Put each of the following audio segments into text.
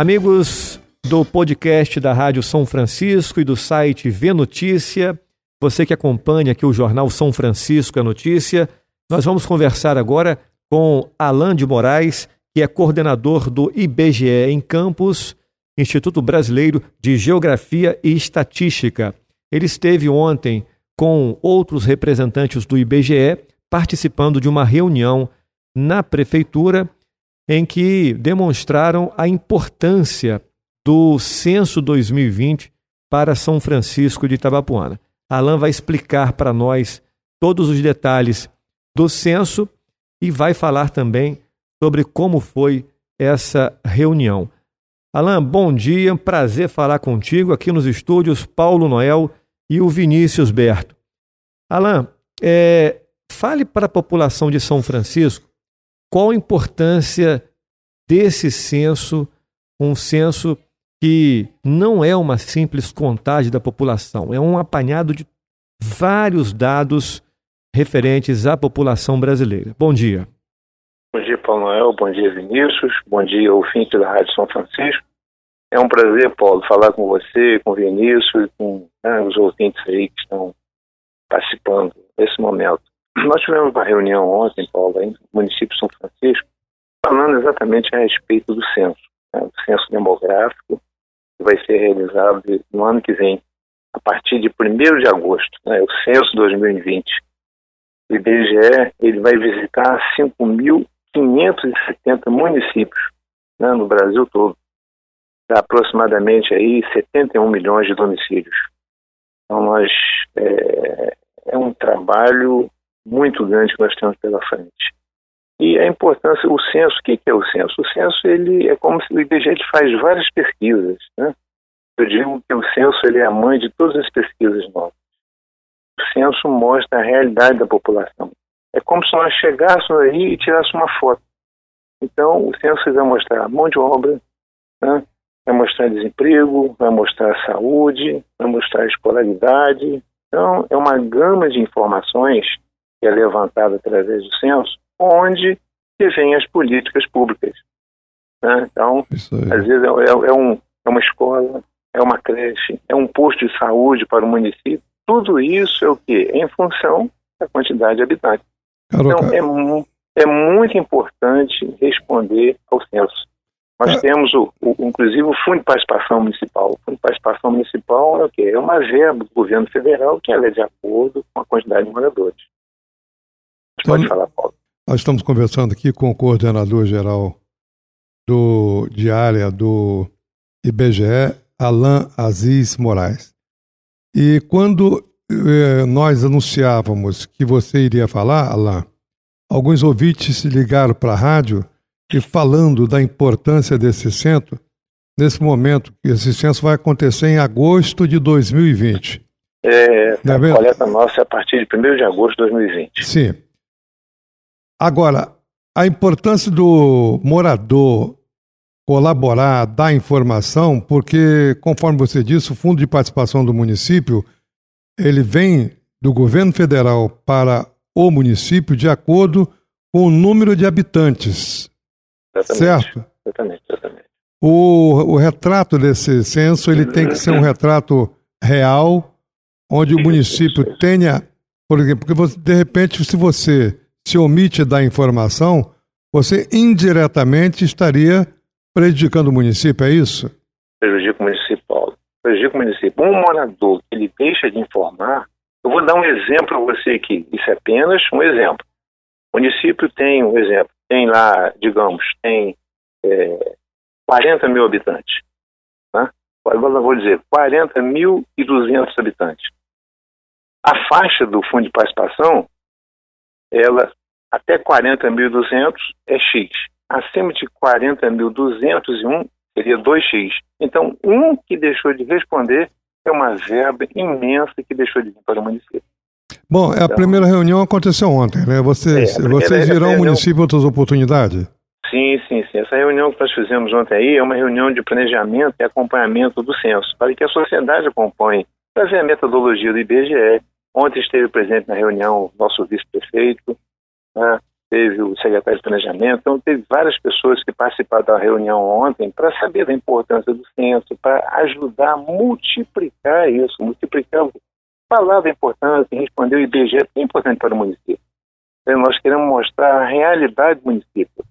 Amigos do podcast da Rádio São Francisco e do site Vê Notícia, você que acompanha aqui o jornal São Francisco é Notícia, nós vamos conversar agora com Alain de Moraes, que é coordenador do IBGE em Campos, Instituto Brasileiro de Geografia e Estatística. Ele esteve ontem com outros representantes do IBGE participando de uma reunião na prefeitura em que demonstraram a importância do censo 2020 para São Francisco de Itabapuana. Alain vai explicar para nós todos os detalhes do censo e vai falar também sobre como foi essa reunião. Alain, bom dia, prazer falar contigo aqui nos estúdios Paulo Noel e o Vinícius Berto. Alain, é, fale para a população de São Francisco qual a importância desse censo, um censo que não é uma simples contagem da população, é um apanhado de vários dados referentes à população brasileira. Bom dia. Bom dia, Paulo Noel. Bom dia, Vinícius. Bom dia, ouvinte da Rádio São Francisco. É um prazer, Paulo, falar com você, com o Vinícius com né, os ouvintes aí que estão participando nesse momento. Nós tivemos uma reunião ontem, Paulo, no município de São Francisco, falando exatamente a respeito do censo, né, do censo demográfico, que vai ser realizado no ano que vem, a partir de 1 de agosto, né, o censo 2020. O IBGE ele vai visitar 5.570 municípios né, no Brasil todo, dá aproximadamente aí 71 milhões de domicílios. Então nós é, é um trabalho muito grande que nós temos pela frente. E a importância, o censo, o que é o censo? O censo ele é como se o IBGE faz várias pesquisas. Né? Eu digo que o censo ele é a mãe de todas as pesquisas nossas. O censo mostra a realidade da população. É como se nós chegássemos aí e tirássemos uma foto. Então, o censo vai mostrar mão de obra, né? vai mostrar desemprego, vai mostrar saúde, vai mostrar escolaridade. Então, é uma gama de informações que é levantada através do censo, onde que vem as políticas públicas. Né? Então, às vezes é, é, é, um, é uma escola, é uma creche, é um posto de saúde para o município. Tudo isso é o quê? É em função da quantidade de habitantes. Então, é, é muito importante responder ao censo. Nós é. temos, o, o, inclusive, o Fundo de Participação Municipal. O Fundo de Participação Municipal é o quê? É uma verba do governo federal que ela é de acordo com a quantidade de moradores. Então, Pode falar, Paulo. Nós estamos conversando aqui com o coordenador-geral do, de área do IBGE, Alain Aziz Moraes. E quando eh, nós anunciávamos que você iria falar, Alain, alguns ouvintes se ligaram para a rádio e falando da importância desse centro, nesse momento, esse censo vai acontecer em agosto de 2020. É, a é coleta nossa é a partir de 1 de agosto de 2020. Sim. Agora, a importância do morador colaborar, dar informação, porque, conforme você disse, o Fundo de Participação do Município, ele vem do governo federal para o município de acordo com o número de habitantes. Exatamente, certo? Exatamente, exatamente. O, o retrato desse censo, ele tem que ser um retrato real, onde o município tenha, por exemplo, porque você, de repente, se você se omite da informação, você indiretamente estaria prejudicando o município, é isso? Prejudica o município, Paulo. Prejudica o município. Um morador que ele deixa de informar, eu vou dar um exemplo para você aqui. Isso é apenas um exemplo. O município tem, um exemplo, tem lá, digamos, tem é, 40 mil habitantes. Né? Agora vou dizer, 40 mil e 200 habitantes. A faixa do fundo de participação, ela até 40.200 é X. Acima de 40.201 seria 2X. Então, um que deixou de responder é uma verba imensa que deixou de vir para o município. Bom, a então, primeira reunião aconteceu ontem, né? Vocês, é, vocês virão ao município outras oportunidades? Sim, sim, sim. Essa reunião que nós fizemos ontem aí é uma reunião de planejamento e acompanhamento do censo, para que a sociedade acompanhe, para ver a metodologia do IBGE. Ontem esteve presente na reunião o nosso vice-prefeito, né? teve o secretário de Planejamento, então teve várias pessoas que participaram da reunião ontem para saber da importância do censo, para ajudar a multiplicar isso, multiplicar, falar da importância, responder o IBGE, que é importante para o município. Então, nós queremos mostrar a realidade do município.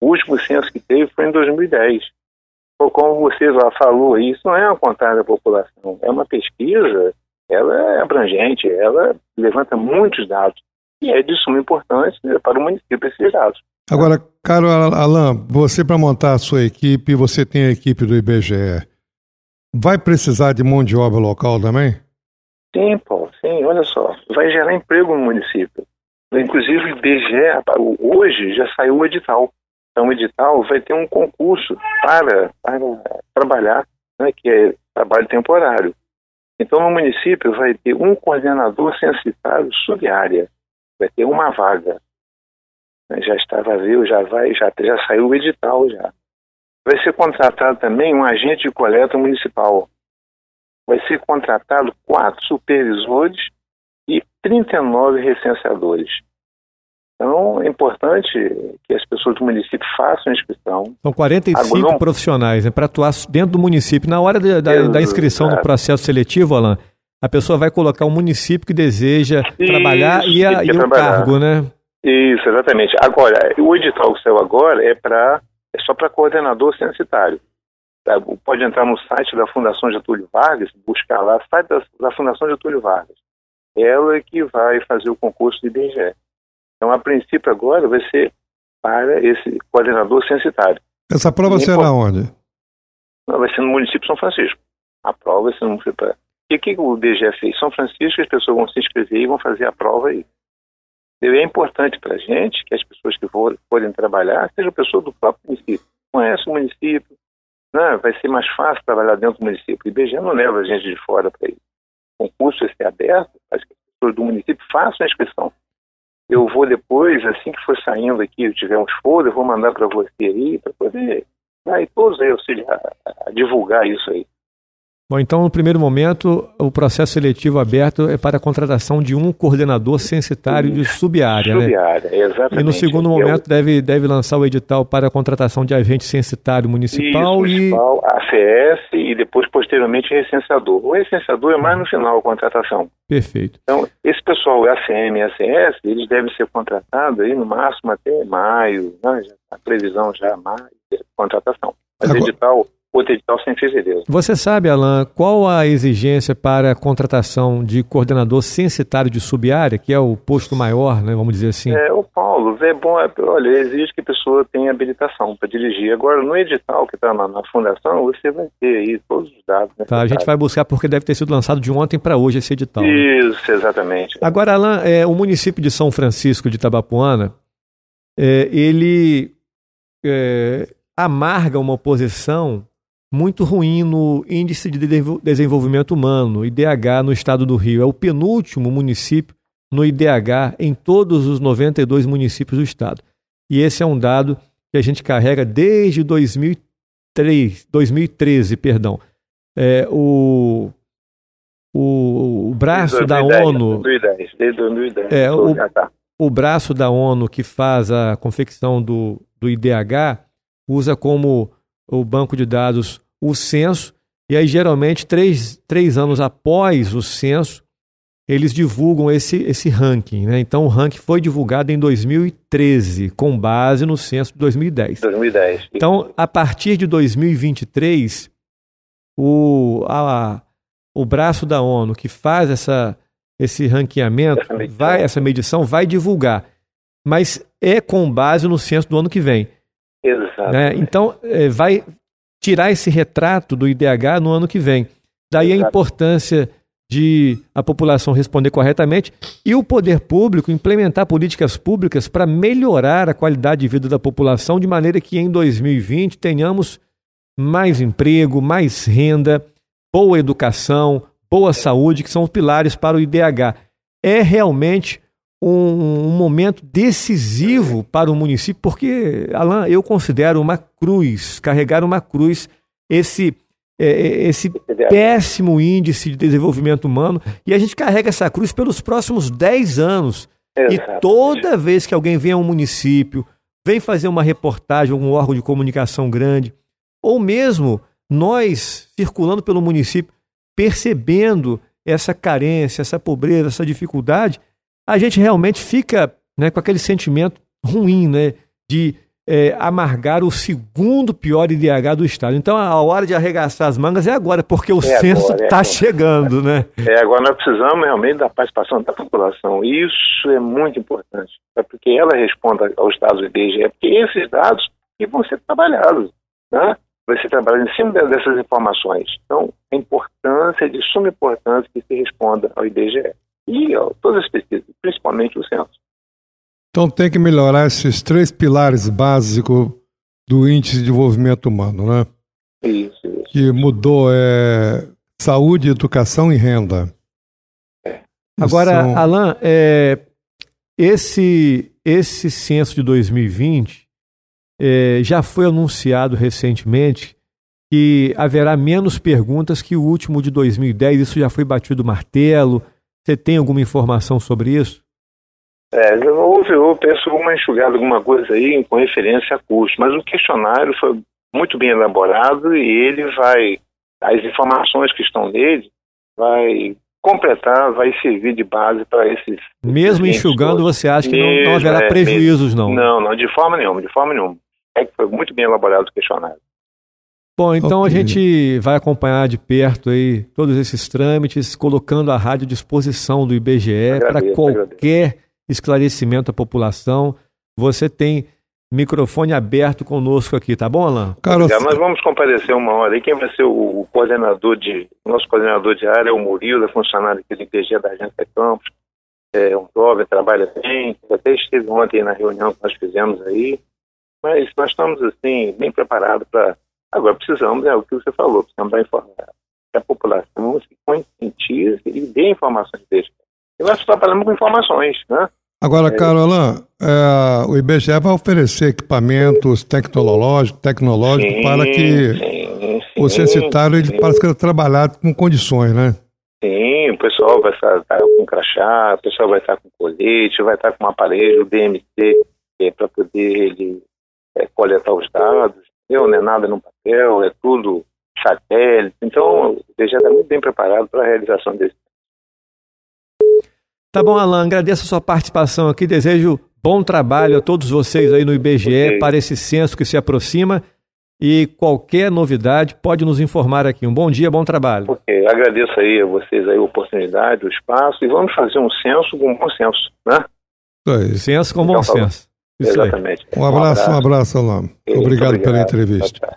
O último censo que teve foi em 2010. Como você falou, isso não é uma contagem da população, é uma pesquisa, ela é abrangente, ela levanta muitos dados. E é de suma importância né, para o município esses dados. Agora, caro Alain, você para montar a sua equipe, você tem a equipe do IBGE. Vai precisar de mão de obra local também? Sim, Paulo, sim, olha só. Vai gerar emprego no município. Inclusive o IBGE, hoje já saiu o edital. Então o edital vai ter um concurso para, para trabalhar, né, que é trabalho temporário. Então no município vai ter um coordenador censitário sub-área vai ter uma vaga. Já está vazio, já vai, já, já saiu o edital já. Vai ser contratado também um agente de coleta municipal. Vai ser contratado quatro supervisores e 39 recenseadores. Então, é importante que as pessoas do município façam a inscrição. São 45 não... profissionais né, para atuar dentro do município. Na hora de, da, da, inscrição no processo seletivo, Alain, a pessoa vai colocar o município que deseja Isso, trabalhar e, a, e o cargo, né? Isso, exatamente. Agora, o edital que saiu agora é para é só para coordenador censitário. Tá? Pode entrar no site da Fundação Getúlio Vargas, buscar lá, site da, da Fundação Getúlio Vargas. Ela é que vai fazer o concurso de IBGE. Então, a princípio agora vai ser para esse coordenador censitário. Essa prova e será onde? Vai ser no município de São Francisco. A prova vai ser no município e o que o DGE fez? São Francisco, as pessoas vão se inscrever e vão fazer a prova aí. É importante para a gente que as pessoas que forem trabalhar sejam pessoas do próprio município. Conhece o município, né? vai ser mais fácil trabalhar dentro do município. O IBGE não leva a gente de fora para isso. O concurso vai ser aberto, mas que as pessoas do município façam a inscrição. Eu vou depois, assim que for saindo aqui, eu tiver uns folder, eu vou mandar para você aí, para poder aí, todos aí auxiliar a divulgar isso aí. Bom, então, no primeiro momento, o processo seletivo aberto é para a contratação de um coordenador censitário de sub-área. Sub-área, né? exatamente. E no segundo momento, deve, deve lançar o edital para a contratação de agente censitário municipal Isso, e. Municipal, ACS e depois, posteriormente, recenseador. O recenseador é mais no final a contratação. Perfeito. Então, esse pessoal, ACM e ACS, eles devem ser contratados aí no máximo até maio, né? a previsão já é maio, contratação. Mas Agora... edital outro edital sem fevereiro. Você sabe, Alain, qual a exigência para a contratação de coordenador censitário de sub-área, que é o posto maior, né, vamos dizer assim? É, o Paulo, é bom, é, olha, exige que a pessoa tenha habilitação para dirigir. Agora, no edital que está na, na, fundação, você vai ter aí todos os dados. Tá, a gente vai buscar porque deve ter sido lançado de ontem para hoje esse edital. Né? Isso, né? exatamente. Agora, Alain, é, o município de São Francisco de Tabapuana, é, ele é, amarga uma oposição muito ruim no Índice de Desenvolvimento Humano, IDH, no estado do Rio. É o penúltimo município no IDH em todos os 92 municípios do estado. E esse é um dado que a gente carrega desde 2003, 2013, perdão. É, o, o, o braço 2010, da ONU. 2010, desde 2010. É, o, o braço da ONU que faz a confecção do, do IDH usa como o banco de dados o censo, e aí geralmente três, três anos após o censo, eles divulgam esse, esse ranking. Né? Então o ranking foi divulgado em 2013, com base no censo de 2010. 2010. Então, a partir de 2023, o, a, o braço da ONU que faz essa, esse ranqueamento, essa medição. vai, essa medição, vai divulgar. Mas é com base no censo do ano que vem. Exato. Né? Então, é, vai, tirar esse retrato do IDH no ano que vem. Daí a importância de a população responder corretamente e o poder público implementar políticas públicas para melhorar a qualidade de vida da população de maneira que em 2020 tenhamos mais emprego, mais renda, boa educação, boa saúde, que são os pilares para o IDH. É realmente um, um, momento decisivo para o município, porque, Alain, eu considero uma cruz, carregar uma cruz, esse, é, é esse péssimo índice de desenvolvimento humano, e a gente carrega essa cruz pelos próximos 10 anos. Exatamente. E toda vez que alguém vem a um município, vem fazer uma reportagem, algum órgão de comunicação grande, ou mesmo nós circulando pelo município, percebendo essa carência, essa pobreza, essa dificuldade, a gente realmente fica né, com aquele sentimento ruim, né, de é, amargar o segundo pior IDH do Estado. Então a hora de arregaçar as mangas é agora, porque o É censo agora, é está agora. chegando, né? É, agora nós precisamos realmente da participação da população. Isso é muito importante, é porque ela responda aos dados do IBGE, porque esses dados que vão ser trabalhados, né? vai ser trabalhado em cima de- dessas informações. Então, a importância, é de suma importância que se responda ao IBGE. E ó, todas as pesquisas, principalmente o censo. Então tem que melhorar esses três pilares básicos do índice de desenvolvimento humano, né? Isso, isso. Que mudou é saúde, educação e renda. Agora, São- Alan, é, esse, esse censo de 2020 é, já foi anunciado recentemente que haverá menos perguntas que o último de 2010. Isso já foi batido martelo. Você tem alguma informação sobre isso? É, houve, eu penso, uma enxugada, alguma coisa aí com referência a custo, mas o questionário foi muito bem elaborado e ele vai, as informações que estão nele, vai completar, vai servir de base para esses. Mesmo enxugando, todos. você acha que não, não Mesmo, haverá é, prejuízos, não? Não, não, de forma nenhuma, de forma nenhuma. É que foi muito bem elaborado o questionário. Bom, então Ok. a gente vai acompanhar de perto aí todos esses trâmites, colocando a rádio à disposição do IBGE para Agradeço, qualquer esclarecimento à população. Você tem microfone aberto conosco aqui, tá bom, Alan? Cara, Já, nós vamos comparecer uma hora. E quem vai ser o, o coordenador de. Nosso coordenador de área é o Murilo, é funcionário aqui do IPG da Agência Campos. É um jovem, trabalha bem. Até esteve ontem na reunião que nós fizemos aí. Mas nós estamos, assim, bem preparados para. Agora, precisamos, é o que você falou, precisamos dar informação. Que a população se conscientize e dê informações dele. E nós trabalhamos com informações, né? Agora, Carolan, é, o IBGE vai oferecer equipamentos tecnológicos, tecnológicos Sim, para que sim, o sim, censitário ele possa trabalhar com condições, né? Sim, o pessoal vai estar, estar com crachá, o pessoal vai estar com colete, vai estar com um aparelho DMT para poder ele é, coletar os dados. Não, não é nada no papel, é tudo satélite. Então, o IBGE está muito bem preparado para a realização desse. Tá bom, Alan, agradeço a sua participação aqui, desejo bom trabalho a todos vocês aí no IBGE Ok. para esse censo que se aproxima e qualquer novidade pode nos informar aqui. Um bom dia, bom trabalho. Ok, agradeço aí a vocês aí a oportunidade, o espaço e vamos fazer um censo com bom senso, né? Censo com bom Então, bom. senso. Isso aí. Exatamente. Um abraço, um abraço, Alain. Muito Obrigado pela entrevista.